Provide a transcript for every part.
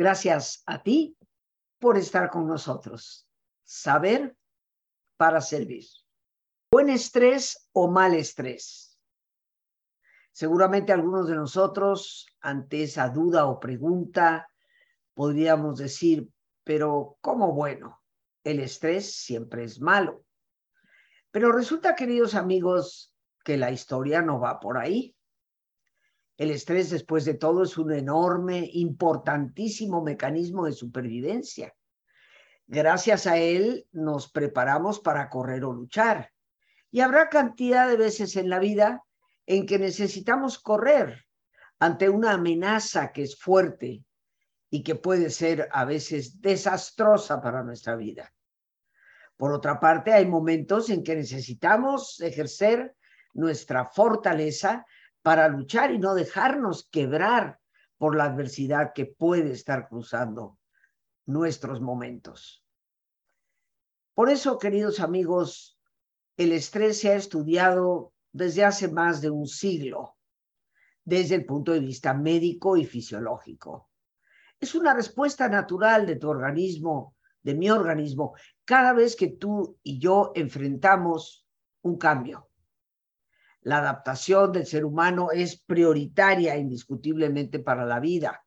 Gracias a ti por estar con nosotros. Saber para servir. Buen estrés o mal estrés. Seguramente algunos de nosotros, ante esa duda o pregunta, podríamos decir, pero ¿cómo bueno? El estrés siempre es malo. Pero resulta, queridos amigos, que la historia no va por ahí. El estrés, después de todo, es un enorme, importantísimo mecanismo de supervivencia. Gracias a él nos preparamos para correr o luchar. Y habrá cantidad de veces en la vida en que necesitamos correr ante una amenaza que es fuerte y que puede ser a veces desastrosa para nuestra vida. Por otra parte, hay momentos en que necesitamos ejercer nuestra fortaleza para luchar y no dejarnos quebrar por la adversidad que puede estar cruzando nuestros momentos. Por eso, queridos amigos, el estrés se ha estudiado desde hace más de un siglo, desde el punto de vista médico y fisiológico. Es una respuesta natural de tu organismo, de mi organismo, cada vez que tú y yo enfrentamos un cambio la adaptación del ser humano es prioritaria indiscutiblemente para la vida.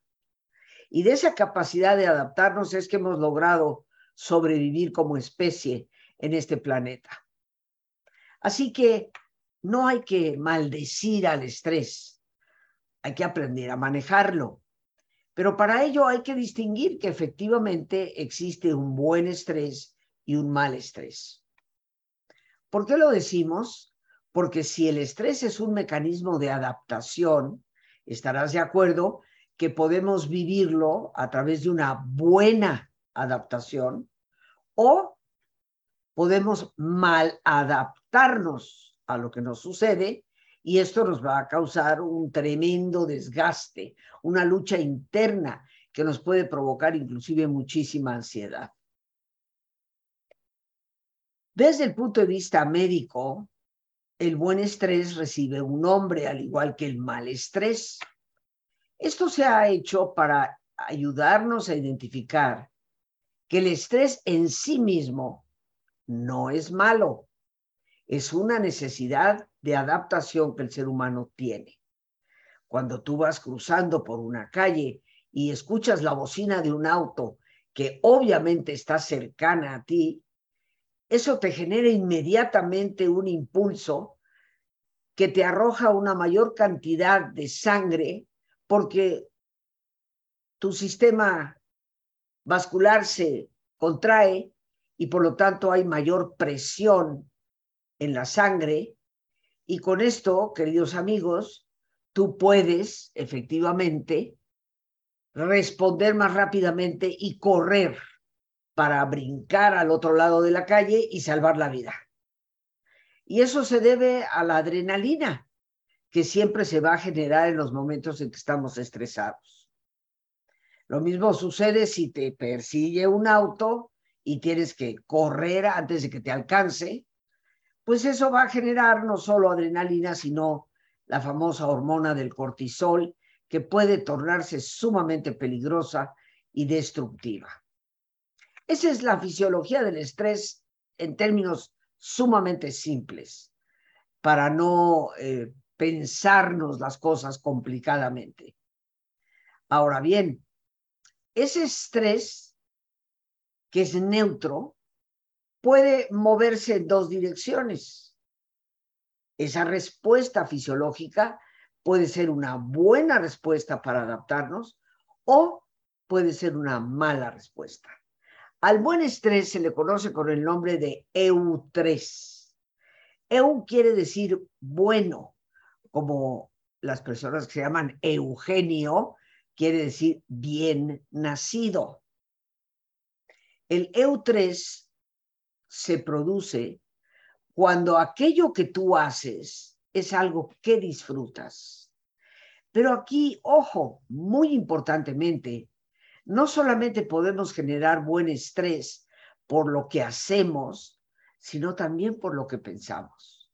Y de esa capacidad de adaptarnos es que hemos logrado sobrevivir como especie en este planeta. Así que no hay que maldecir al estrés, hay que aprender a manejarlo. Pero para ello hay que distinguir que efectivamente existe un buen estrés y un mal estrés. ¿Por qué lo decimos? Porque si el estrés es un mecanismo de adaptación, estarás de acuerdo que podemos vivirlo a través de una buena adaptación o podemos mal adaptarnos a lo que nos sucede y esto nos va a causar un tremendo desgaste, una lucha interna que nos puede provocar inclusive muchísima ansiedad. Desde el punto de vista médico, el buen estrés recibe un nombre, al igual que el mal estrés. Esto se ha hecho para ayudarnos a identificar que el estrés en sí mismo no es malo, es una necesidad de adaptación que el ser humano tiene. Cuando tú vas cruzando por una calle y escuchas la bocina de un auto que obviamente está cercana a ti, eso te genera inmediatamente un impulso que te arroja una mayor cantidad de sangre porque tu sistema vascular se contrae y por lo tanto hay mayor presión en la sangre. Y con esto, queridos amigos, tú puedes efectivamente responder más rápidamente y correr para brincar al otro lado de la calle y salvar la vida. Y eso se debe a la adrenalina que siempre se va a generar en los momentos en que estamos estresados. Lo mismo sucede si te persigue un auto y tienes que correr antes de que te alcance, pues eso va a generar no solo adrenalina, sino la famosa hormona del cortisol, que puede tornarse sumamente peligrosa y destructiva. Esa es la fisiología del estrés en términos sumamente simples para no eh, pensarnos las cosas complicadamente. Ahora bien, ese estrés que es neutro puede moverse en dos direcciones. Esa respuesta fisiológica puede ser una buena respuesta para adaptarnos o puede ser una mala respuesta. Al buen estrés se le conoce con el nombre de EU3. EU quiere decir bueno, como las personas que se llaman Eugenio, quiere decir bien nacido. El EU3 se produce cuando aquello que tú haces es algo que disfrutas. Pero aquí, ojo, muy importantemente, no solamente podemos generar buen estrés por lo que hacemos, sino también por lo que pensamos.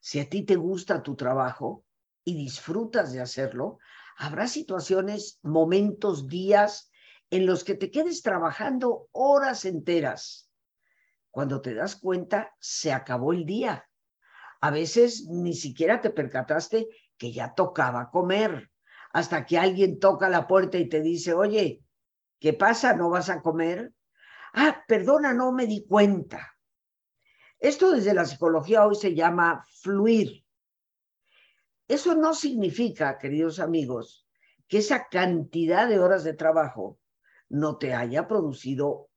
Si a ti te gusta tu trabajo y disfrutas de hacerlo, habrá situaciones, momentos, días en los que te quedes trabajando horas enteras. Cuando te das cuenta, se acabó el día. A veces ni siquiera te percataste que ya tocaba comer, hasta que alguien toca la puerta y te dice, oye, ¿qué pasa? ¿No vas a comer? Ah, perdona, no me di cuenta. Esto desde la psicología hoy se llama fluir. Eso no significa, queridos amigos, que esa cantidad de horas de trabajo no te haya producido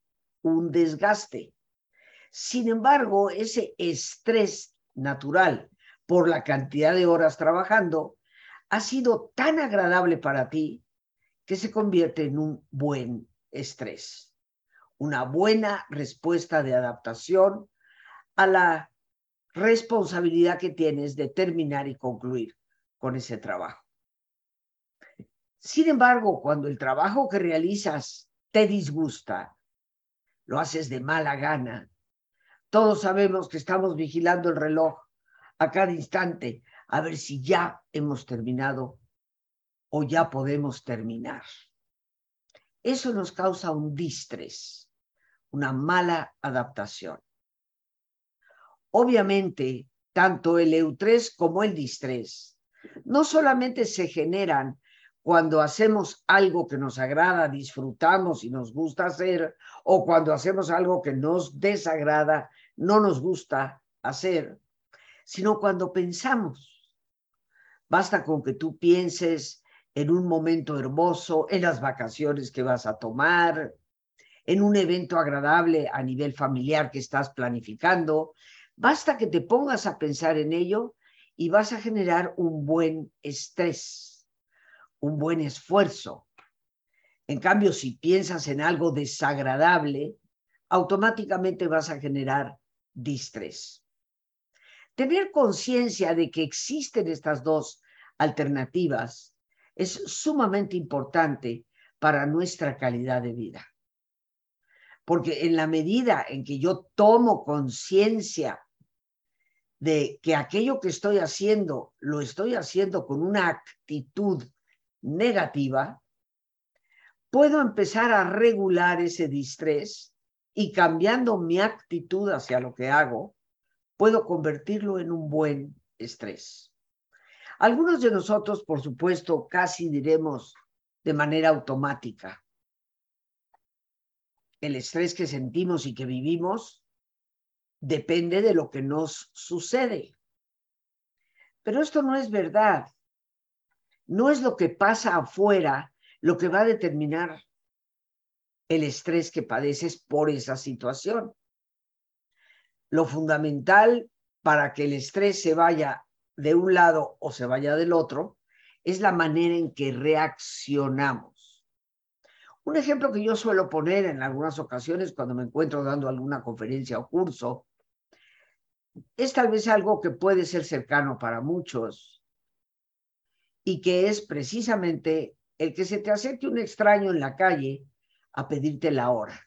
un desgaste. Sin embargo, ese estrés natural por la cantidad de horas trabajando ha sido tan agradable para ti que se convierte en un buen estrés, una buena respuesta de adaptación a la responsabilidad que tienes de terminar y concluir con ese trabajo. Sin embargo, cuando el trabajo que realizas te disgusta, lo haces de mala gana, todos sabemos que estamos vigilando el reloj a cada instante a ver si ya hemos terminado o ya podemos terminar. Eso nos causa un distrés, una mala adaptación. Obviamente, tanto el eutrés como el distrés no solamente se generan cuando hacemos algo que nos agrada, disfrutamos y nos gusta hacer, o cuando hacemos algo que nos desagrada, no nos gusta hacer, sino cuando pensamos. Basta con que tú pienses en un momento hermoso, en las vacaciones que vas a tomar, en un evento agradable a nivel familiar que estás planificando, Basta que te pongas a pensar en ello y vas a generar un buen estrés, un buen esfuerzo. En cambio, si piensas en algo desagradable, automáticamente vas a generar distrés. Tener conciencia de que existen estas dos alternativas es sumamente importante para nuestra calidad de vida. Porque en la medida en que yo tomo conciencia de que aquello que estoy haciendo lo estoy haciendo con una actitud negativa, puedo empezar a regular ese distrés y cambiando mi actitud hacia lo que hago, puedo convertirlo en un buen estrés. Algunos de nosotros, por supuesto, casi diremos de manera automática. El estrés que sentimos y que vivimos depende de lo que nos sucede. Pero esto no es verdad. No es lo que pasa afuera lo que va a determinar el estrés que padeces por esa situación. Lo fundamental para que el estrés se vaya de un lado o se vaya del otro es la manera en que reaccionamos. Un ejemplo que yo suelo poner en algunas ocasiones cuando me encuentro dando alguna conferencia o curso es tal vez algo que puede ser cercano para muchos y que es precisamente el que se te acerque un extraño en la calle a pedirte la hora.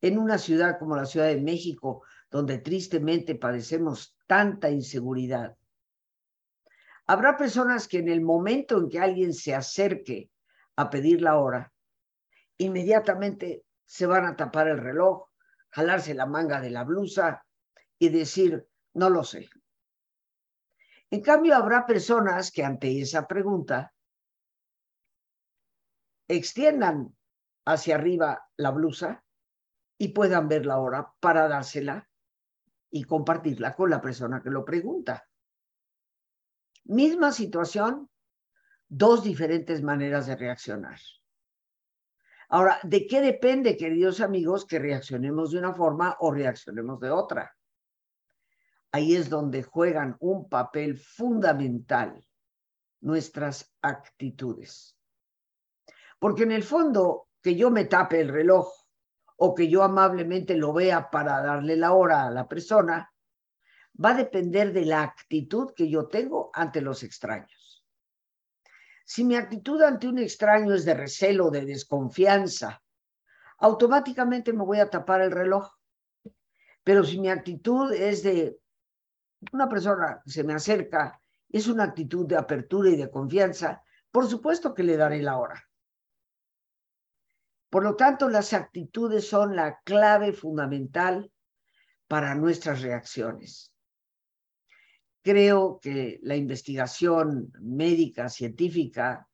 En una ciudad como la Ciudad de México, donde tristemente padecemos tanta inseguridad, habrá personas que en el momento en que alguien se acerque a pedir la hora, inmediatamente se van a tapar el reloj, jalarse la manga de la blusa y decir, no lo sé. En cambio, habrá personas que ante esa pregunta extiendan hacia arriba la blusa y puedan ver la hora para dársela y compartirla con la persona que lo pregunta. Misma situación, dos diferentes maneras de reaccionar. Ahora, ¿de qué depende, queridos amigos, que reaccionemos de una forma o reaccionemos de otra? ahí es donde juegan un papel fundamental nuestras actitudes. Porque en el fondo, que yo me tape el reloj o que yo amablemente lo vea para darle la hora a la persona, va a depender de la actitud que yo tengo ante los extraños. Si mi actitud ante un extraño es de recelo, de desconfianza, automáticamente me voy a tapar el reloj. Pero si mi actitud es de una persona se me acerca, es una actitud de apertura y de confianza, por supuesto que le daré la hora. Por lo tanto, las actitudes son la clave fundamental para nuestras reacciones. Creo que la investigación médica, científica,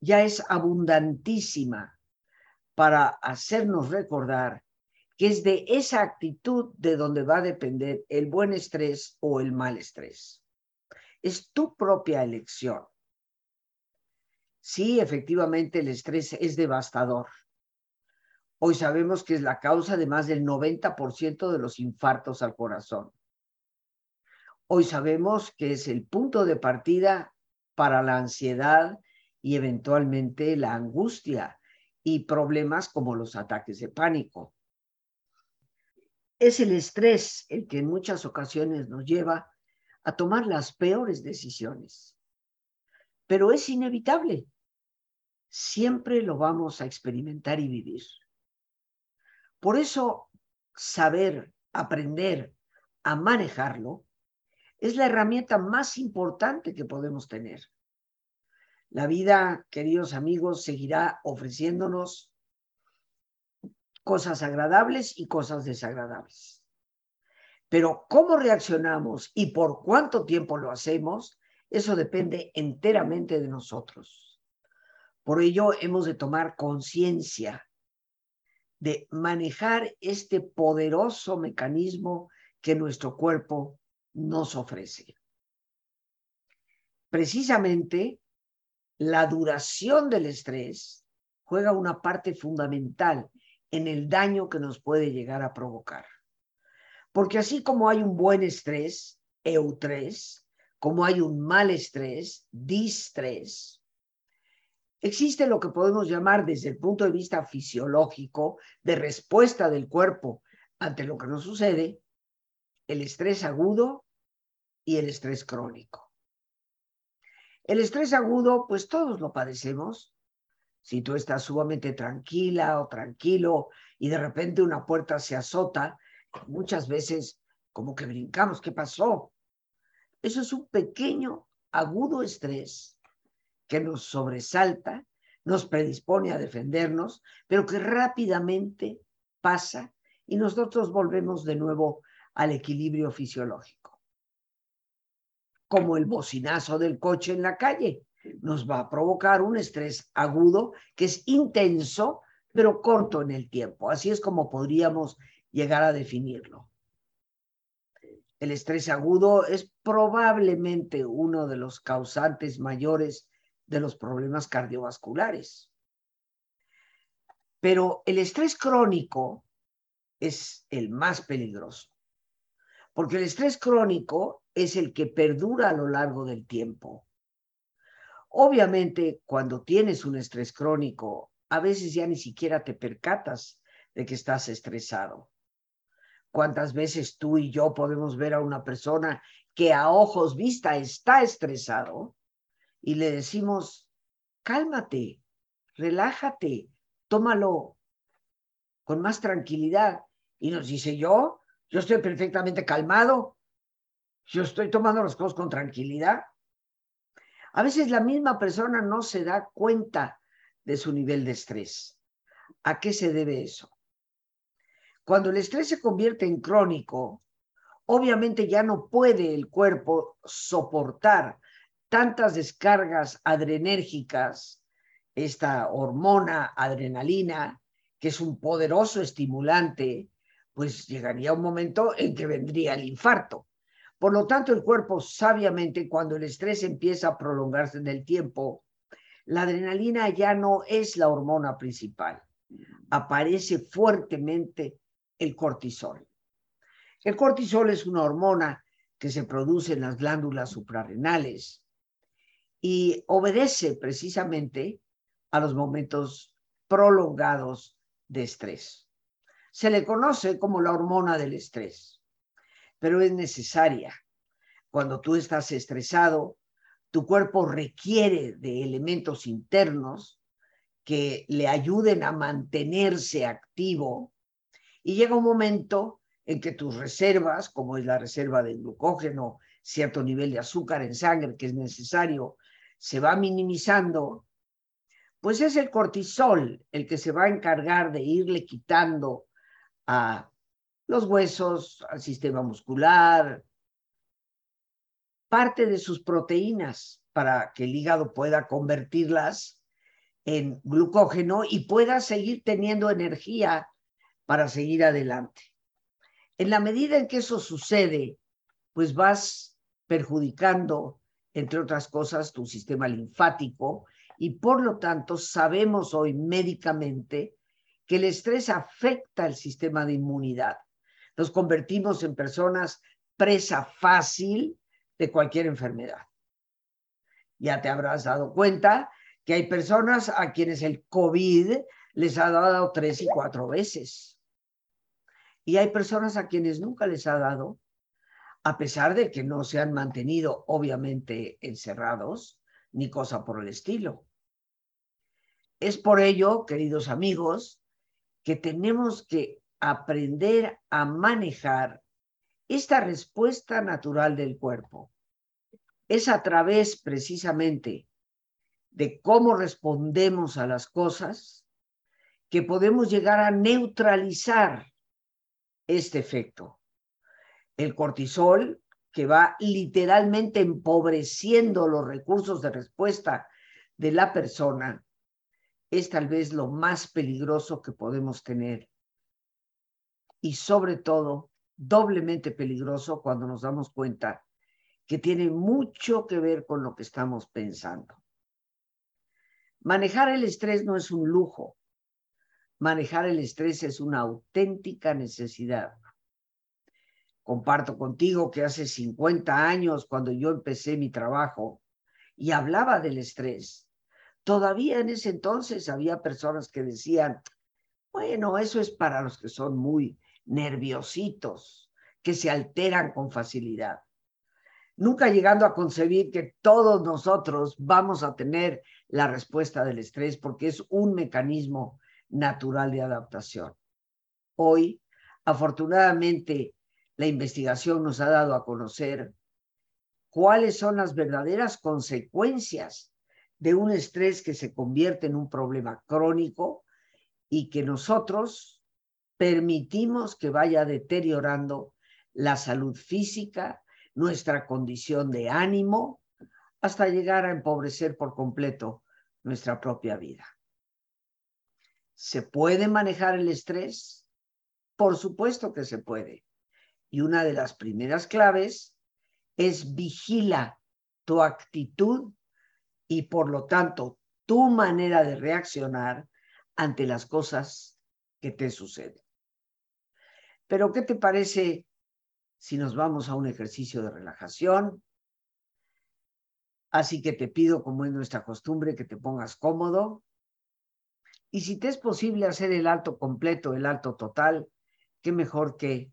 ya es abundantísima para hacernos recordar que es de esa actitud de donde va a depender el buen estrés o el mal estrés. Es tu propia elección. Sí, efectivamente, el estrés es devastador. Hoy sabemos que es la causa de más del 90% de los infartos al corazón. Hoy sabemos que es el punto de partida para la ansiedad y eventualmente la angustia y problemas como los ataques de pánico. Es el estrés el que en muchas ocasiones nos lleva a tomar las peores decisiones. Pero es inevitable. Siempre lo vamos a experimentar y vivir. Por eso, saber, aprender a manejarlo es la herramienta más importante que podemos tener. La vida, queridos amigos, seguirá ofreciéndonos cosas agradables y cosas desagradables. Pero cómo reaccionamos y por cuánto tiempo lo hacemos, eso depende enteramente de nosotros. Por ello hemos de tomar conciencia de manejar este poderoso mecanismo que nuestro cuerpo nos ofrece. Precisamente la duración del estrés juega una parte fundamental en el daño que nos puede llegar a provocar. Porque así como hay un buen estrés, eustrés, como hay un mal estrés, distrés, existe lo que podemos llamar desde el punto de vista fisiológico de respuesta del cuerpo ante lo que nos sucede, el estrés agudo y el estrés crónico. El estrés agudo, pues todos lo padecemos. Si tú estás sumamente tranquila o tranquilo y de repente una puerta se azota, muchas veces como que brincamos, ¿qué pasó? Eso es un pequeño, agudo estrés que nos sobresalta, nos predispone a defendernos, pero que rápidamente pasa y nosotros volvemos de nuevo al equilibrio fisiológico como el bocinazo del coche en la calle. Nos va a provocar un estrés agudo que es intenso, pero corto en el tiempo. Así es como podríamos llegar a definirlo. El estrés agudo es probablemente uno de los causantes mayores de los problemas cardiovasculares. Pero el estrés crónico es el más peligroso, porque el estrés crónico es el que perdura a lo largo del tiempo. Obviamente, cuando tienes un estrés crónico, a veces ya ni siquiera te percatas de que estás estresado. ¿Cuántas veces tú y yo podemos ver a una persona que a ojos vista está estresado y le decimos, cálmate, relájate, tómalo con más tranquilidad? Y nos dice, yo, yo estoy perfectamente calmado, yo estoy tomando las cosas con tranquilidad. A veces la misma persona no se da cuenta de su nivel de estrés. ¿A qué se debe eso? Cuando el estrés se convierte en crónico, obviamente ya no puede el cuerpo soportar tantas descargas adrenérgicas, esta hormona adrenalina, que es un poderoso estimulante, pues llegaría un momento en que vendría el infarto. Por lo tanto, el cuerpo sabiamente, cuando el estrés empieza a prolongarse en el tiempo, la adrenalina ya no es la hormona principal. Aparece fuertemente el cortisol. El cortisol es una hormona que se produce en las glándulas suprarrenales y obedece precisamente a los momentos prolongados de estrés. Se le conoce como la hormona del estrés pero es necesaria. Cuando tú estás estresado, tu cuerpo requiere de elementos internos que le ayuden a mantenerse activo y llega un momento en que tus reservas, como es la reserva de glucógeno, cierto nivel de azúcar en sangre que es necesario, se va minimizando, Pues es el cortisol el que se va a encargar de irle quitando a los huesos, al sistema muscular, parte de sus proteínas para que el hígado pueda convertirlas en glucógeno y pueda seguir teniendo energía para seguir adelante. En la medida en que eso sucede, pues vas perjudicando, entre otras cosas, tu sistema linfático y por lo tanto sabemos hoy médicamente que el estrés afecta el sistema de inmunidad. Nos convertimos en personas presa fácil de cualquier enfermedad. Ya te habrás dado cuenta que hay personas a quienes el COVID les ha dado tres y cuatro veces. Y hay personas a quienes nunca les ha dado, a pesar de que no se han mantenido obviamente encerrados, ni cosa por el estilo. Es por ello, queridos amigos, que tenemos que aprender a manejar esta respuesta natural del cuerpo. Es a través precisamente de cómo respondemos a las cosas que podemos llegar a neutralizar este efecto. El cortisol, que va literalmente empobreciendo los recursos de respuesta de la persona, es tal vez lo más peligroso que podemos tener. Y sobre todo, doblemente peligroso cuando nos damos cuenta que tiene mucho que ver con lo que estamos pensando. Manejar el estrés no es un lujo. Manejar el estrés es una auténtica necesidad. Comparto contigo que hace 50 años, cuando yo empecé mi trabajo y hablaba del estrés, todavía en ese entonces había personas que decían, bueno, eso es para los que son muy nerviositos, que se alteran con facilidad. Nunca llegando a concebir que todos nosotros vamos a tener la respuesta del estrés porque es un mecanismo natural de adaptación. Hoy, afortunadamente, la investigación nos ha dado a conocer cuáles son las verdaderas consecuencias de un estrés que se convierte en un problema crónico y que nosotros permitimos que vaya deteriorando la salud física, nuestra condición de ánimo, hasta llegar a empobrecer por completo nuestra propia vida. ¿Se puede manejar el estrés? Por supuesto que se puede. Y una de las primeras claves es vigila tu actitud y por lo tanto tu manera de reaccionar ante las cosas que te suceden. Pero, ¿qué te parece si nos vamos a un ejercicio de relajación? Así que te pido, como es nuestra costumbre, que te pongas cómodo. Y si te es posible hacer el alto completo, el alto total, qué mejor que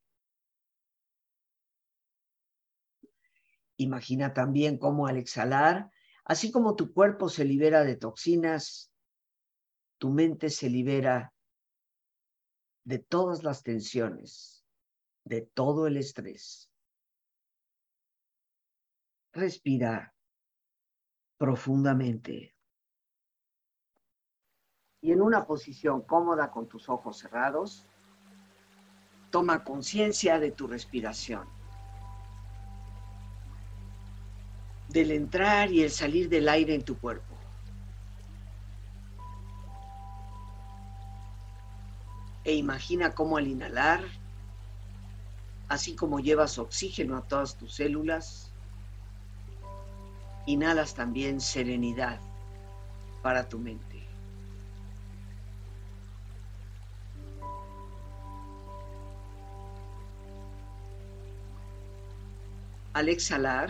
Imagina también cómo al exhalar, así como tu cuerpo se libera de toxinas, tu mente se libera de todas las tensiones, de todo el estrés. Respira profundamente. Y en una posición cómoda con tus ojos cerrados, toma conciencia de tu respiración, del entrar y el salir del aire en tu cuerpo. e imagina cómo al inhalar, así como llevas oxígeno a todas tus células, inhalas también serenidad para tu mente. Al exhalar,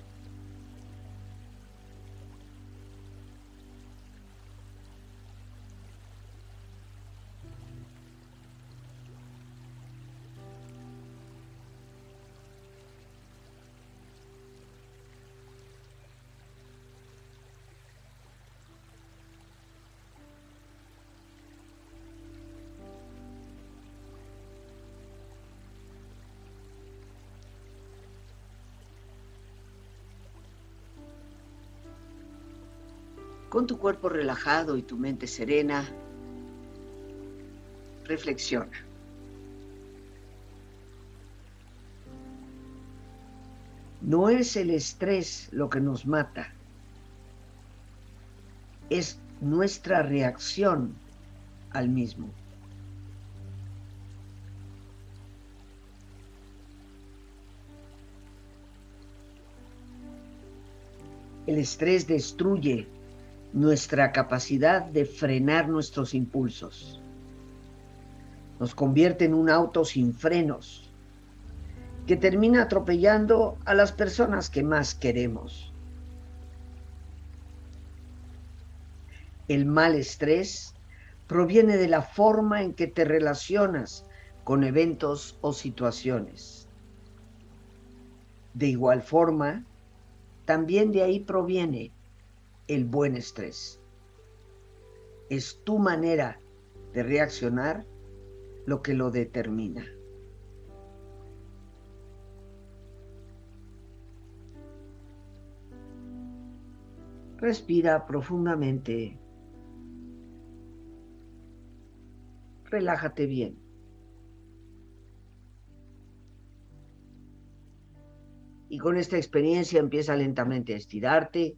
Con tu cuerpo relajado y tu mente serena, reflexiona. No es el estrés lo que nos mata, es nuestra reacción al mismo. El estrés destruye nuestra capacidad de frenar nuestros impulsos. Nos convierte en un auto sin frenos que termina atropellando a las personas que más queremos. El mal estrés proviene de la forma en que te relacionas con eventos o situaciones. De igual forma, también de ahí proviene el buen estrés. Es tu manera de reaccionar lo que lo determina. Respira profundamente. Relájate bien. Y con esta experiencia empieza lentamente a estirarte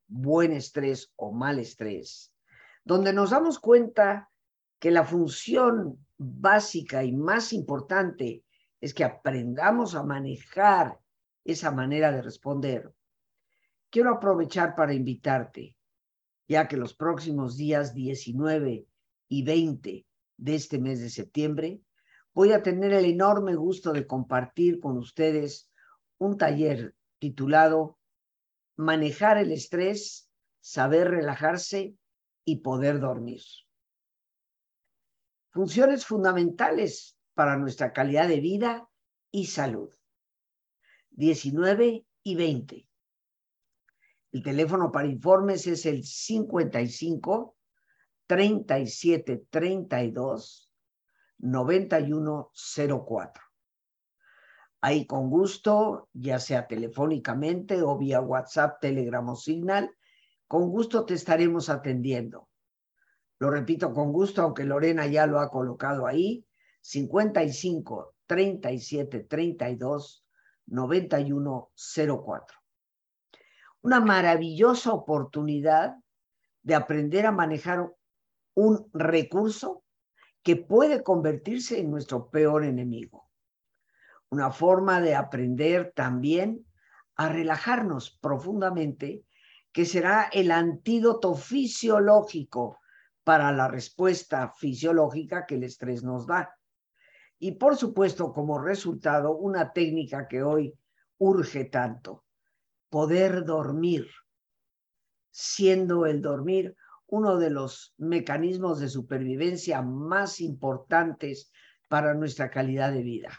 buen estrés o mal estrés, donde nos damos cuenta que la función básica y más importante es que aprendamos a manejar esa manera de responder, quiero aprovechar para invitarte, ya que los próximos días 19 y 20 de este mes de septiembre voy a tener el enorme gusto de compartir con ustedes un taller titulado Manejar el estrés, saber relajarse y poder dormir. Funciones fundamentales para nuestra calidad de vida y salud. 19 y 20. El teléfono para informes es el 55 37 32 9104 ahí con gusto, ya sea telefónicamente o vía WhatsApp, Telegram o Signal, con gusto te estaremos atendiendo. Lo repito con gusto, aunque Lorena ya lo ha colocado ahí, 55 37 32 91 04. Una maravillosa oportunidad de aprender a manejar un recurso que puede convertirse en nuestro peor enemigo una forma de aprender también a relajarnos profundamente, que será el antídoto fisiológico para la respuesta fisiológica que el estrés nos da. Y por supuesto, como resultado, una técnica que hoy urge tanto, poder dormir, siendo el dormir uno de los mecanismos de supervivencia más importantes para nuestra calidad de vida.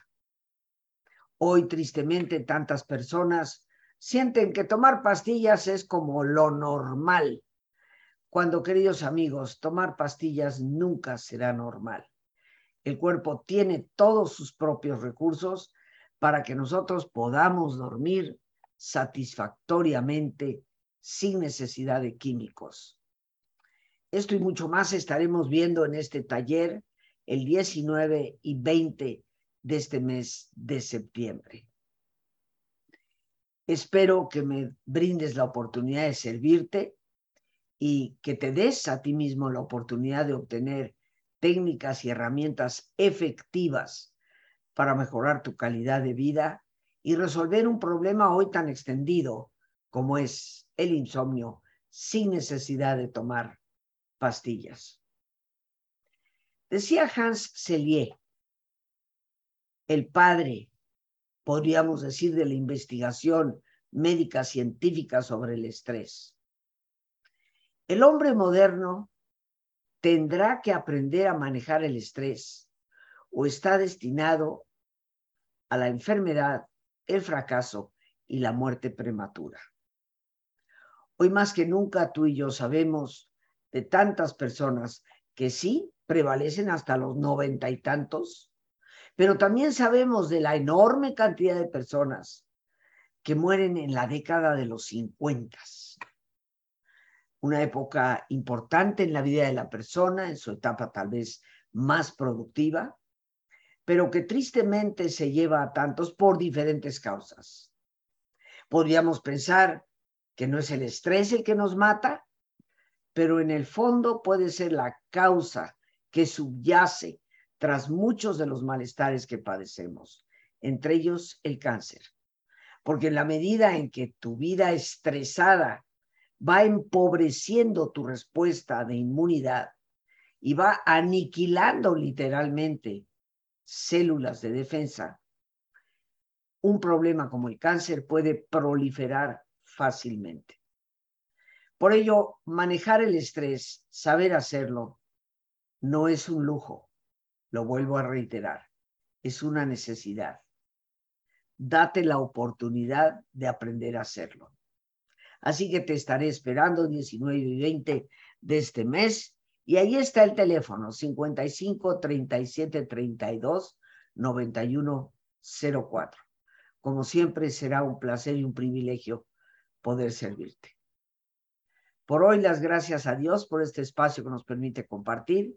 Hoy, tristemente, tantas personas sienten que tomar pastillas es como lo normal, cuando, queridos amigos, tomar pastillas nunca será normal. El cuerpo tiene todos sus propios recursos para que nosotros podamos dormir satisfactoriamente sin necesidad de químicos. Esto y mucho más estaremos viendo en este taller el 19 y 20 de este mes de septiembre. Espero que me brindes la oportunidad de servirte y que te des a ti mismo la oportunidad de obtener técnicas y herramientas efectivas para mejorar tu calidad de vida y resolver un problema hoy tan extendido como es el insomnio sin necesidad de tomar pastillas. Decía Hans Selye, el padre, podríamos decir, de la investigación médica científica sobre el estrés. El hombre moderno tendrá que aprender a manejar el estrés o está destinado a la enfermedad, el fracaso y la muerte prematura. Hoy más que nunca tú y yo sabemos de tantas personas que sí prevalecen hasta los noventa y tantos, pero también sabemos de la enorme cantidad de personas que mueren en la década de los cincuentas. Una época importante en la vida de la persona, en su etapa tal vez más productiva, pero que tristemente se lleva a tantos por diferentes causas. Podríamos pensar que no es el estrés el que nos mata, pero en el fondo puede ser la causa que subyace tras muchos de los malestares que padecemos, entre ellos el cáncer. Porque en la medida en que tu vida estresada va empobreciendo tu respuesta de inmunidad y va aniquilando literalmente células de defensa, un problema como el cáncer puede proliferar fácilmente. Por ello, manejar el estrés, saber hacerlo, no es un lujo, lo vuelvo a reiterar, es una necesidad. Date la oportunidad de aprender a hacerlo. Así que te estaré esperando 19 y 20 de este mes y ahí está el teléfono 55 37 32 91 04. Como siempre será un placer y un privilegio poder servirte. Por hoy, las gracias a Dios por este espacio que nos permite compartir.